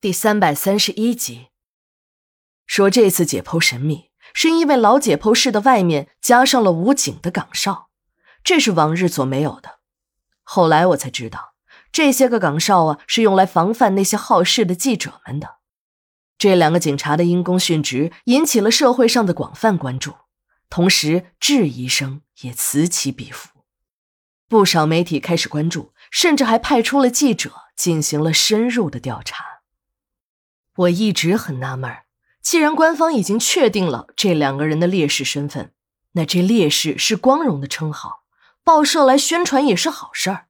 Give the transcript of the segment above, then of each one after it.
第三百三十一集，说这次解剖神秘，是因为老解剖室的外面加上了武警的岗哨，这是往日所没有的。后来我才知道，这些个岗哨啊，是用来防范那些好事的记者们的。这两个警察的因公殉职，引起了社会上的广泛关注，同时质疑声也此起彼伏。不少媒体开始关注，甚至还派出了记者进行了深入的调查。我一直很纳闷既然官方已经确定了这两个人的烈士身份，那这烈士是光荣的称号，报社来宣传也是好事儿。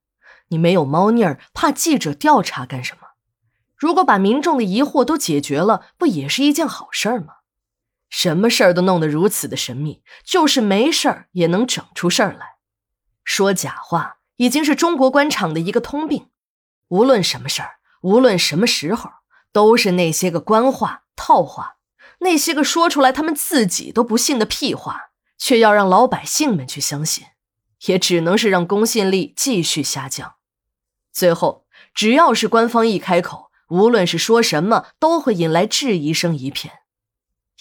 你没有猫腻儿，怕记者调查干什么？如果把民众的疑惑都解决了，不也是一件好事儿吗？什么事儿都弄得如此的神秘，就是没事儿也能整出事儿来。说假话已经是中国官场的一个通病，无论什么事儿，无论什么时候。都是那些个官话套话，那些个说出来他们自己都不信的屁话，却要让老百姓们去相信，也只能是让公信力继续下降。最后，只要是官方一开口，无论是说什么，都会引来质疑声一片。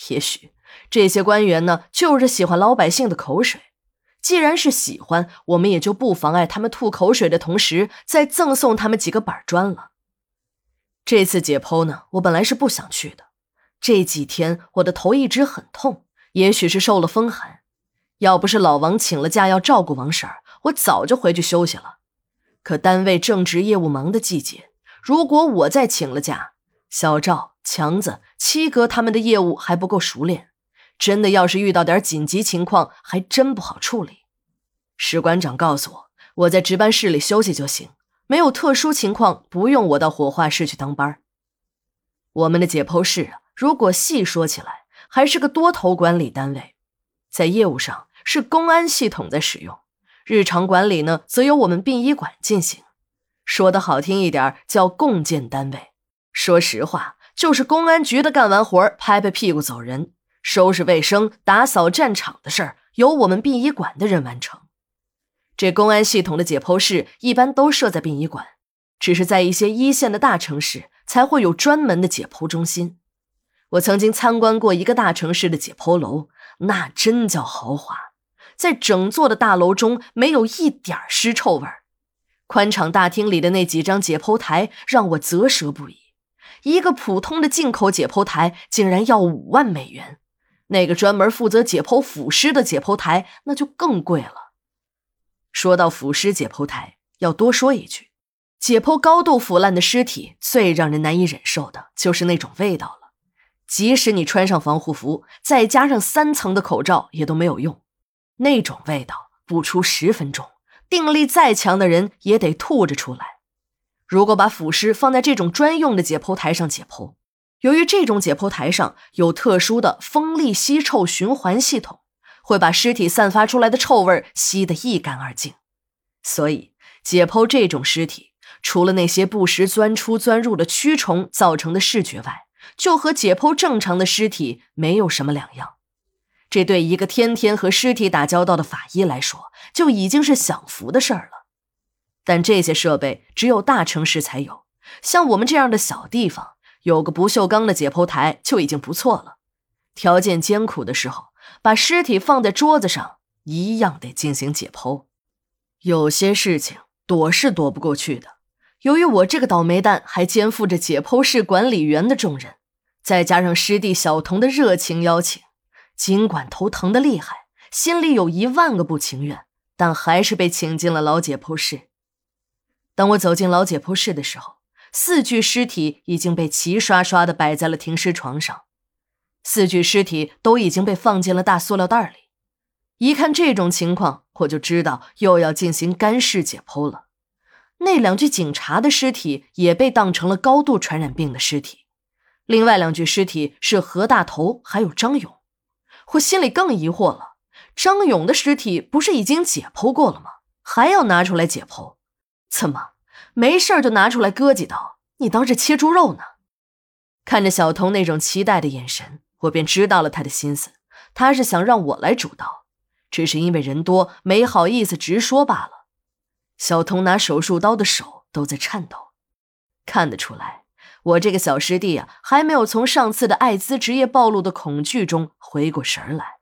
也许这些官员呢，就是喜欢老百姓的口水。既然是喜欢，我们也就不妨碍他们吐口水的同时，再赠送他们几个板砖了。这次解剖呢，我本来是不想去的。这几天我的头一直很痛，也许是受了风寒。要不是老王请了假要照顾王婶儿，我早就回去休息了。可单位正值业务忙的季节，如果我再请了假，小赵、强子、七哥他们的业务还不够熟练，真的要是遇到点紧急情况，还真不好处理。史馆长告诉我，我在值班室里休息就行。没有特殊情况，不用我到火化室去当班我们的解剖室啊，如果细说起来，还是个多头管理单位。在业务上是公安系统在使用，日常管理呢，则由我们殡仪馆进行。说的好听一点，叫共建单位。说实话，就是公安局的干完活拍拍屁股走人，收拾卫生、打扫战场的事儿，由我们殡仪馆的人完成。这公安系统的解剖室一般都设在殡仪馆，只是在一些一线的大城市才会有专门的解剖中心。我曾经参观过一个大城市的解剖楼，那真叫豪华，在整座的大楼中没有一点尸臭味儿。宽敞大厅里的那几张解剖台让我啧舌不已，一个普通的进口解剖台竟然要五万美元，那个专门负责解剖腐尸的解剖台那就更贵了。说到腐尸解剖台，要多说一句：解剖高度腐烂的尸体，最让人难以忍受的就是那种味道了。即使你穿上防护服，再加上三层的口罩，也都没有用。那种味道，不出十分钟，定力再强的人也得吐着出来。如果把腐尸放在这种专用的解剖台上解剖，由于这种解剖台上有特殊的风力吸臭循环系统。会把尸体散发出来的臭味吸得一干二净，所以解剖这种尸体，除了那些不时钻出钻入的蛆虫造成的视觉外，就和解剖正常的尸体没有什么两样。这对一个天天和尸体打交道的法医来说，就已经是享福的事儿了。但这些设备只有大城市才有，像我们这样的小地方，有个不锈钢的解剖台就已经不错了。条件艰苦的时候。把尸体放在桌子上，一样得进行解剖。有些事情躲是躲不过去的。由于我这个倒霉蛋还肩负着解剖室管理员的重任，再加上师弟小童的热情邀请，尽管头疼的厉害，心里有一万个不情愿，但还是被请进了老解剖室。当我走进老解剖室的时候，四具尸体已经被齐刷刷地摆在了停尸床上。四具尸体都已经被放进了大塑料袋里，一看这种情况，我就知道又要进行干尸解剖了。那两具警察的尸体也被当成了高度传染病的尸体，另外两具尸体是何大头还有张勇。我心里更疑惑了：张勇的尸体不是已经解剖过了吗？还要拿出来解剖？怎么没事就拿出来割几刀？你当是切猪肉呢？看着小童那种期待的眼神。我便知道了他的心思，他是想让我来主刀，只是因为人多没好意思直说罢了。小童拿手术刀的手都在颤抖，看得出来，我这个小师弟啊，还没有从上次的艾滋职业暴露的恐惧中回过神来。